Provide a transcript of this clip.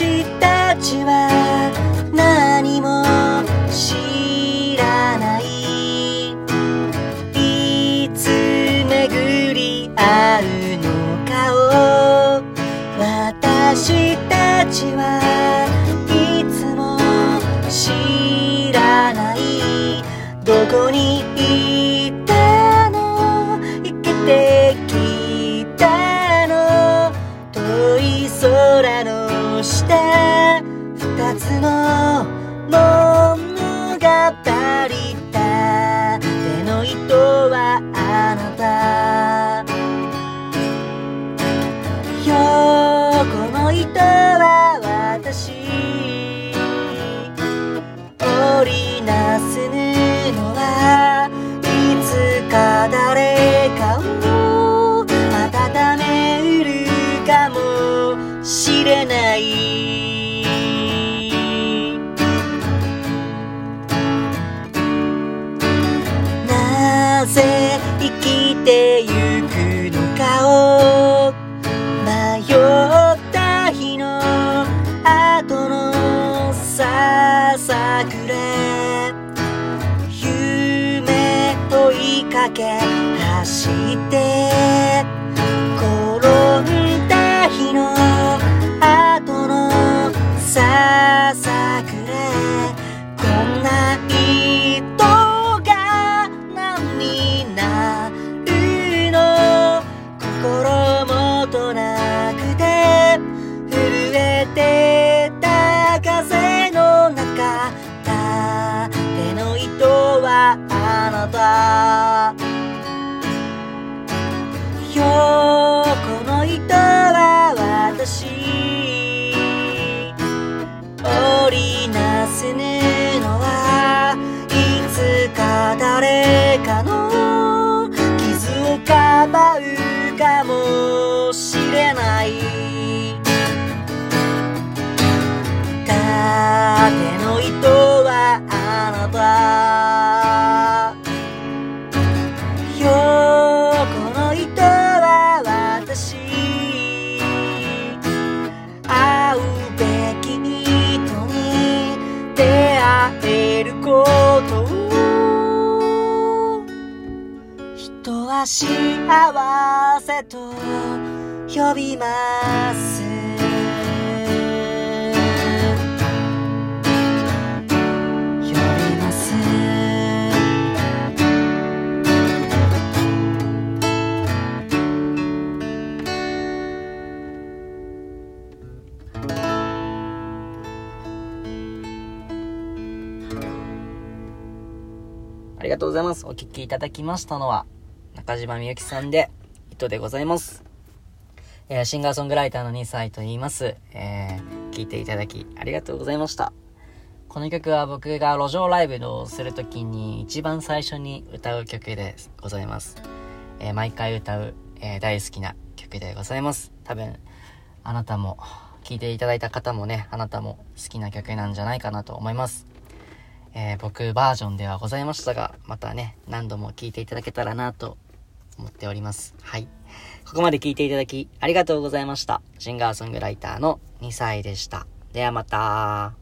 私たちは何も知らないいつ巡り合うのかを私たちはいつも知らない。どこにいたの？生きてき横の糸は私織りなす布はいつか誰かを温めうるかもしれないなぜ追いかけ走って今日この糸は私えることを。人は幸せと呼びます。ありがとうございます。お聴きいただきましたのは、中島みゆきさんで、糸でございます。えーシンガーソングライターの2歳と言います。えー、聴いていただき、ありがとうございました。この曲は僕が路上ライブをするときに一番最初に歌う曲でございます。えー毎回歌う、えー大好きな曲でございます。多分、あなたも、聴いていただいた方もね、あなたも好きな曲なんじゃないかなと思います。えー僕バージョンではございましたが、またね、何度も聞いていただけたらなと思っております。はい。ここまで聞いていただきありがとうございました。シンガーソングライターの2歳でした。ではまた。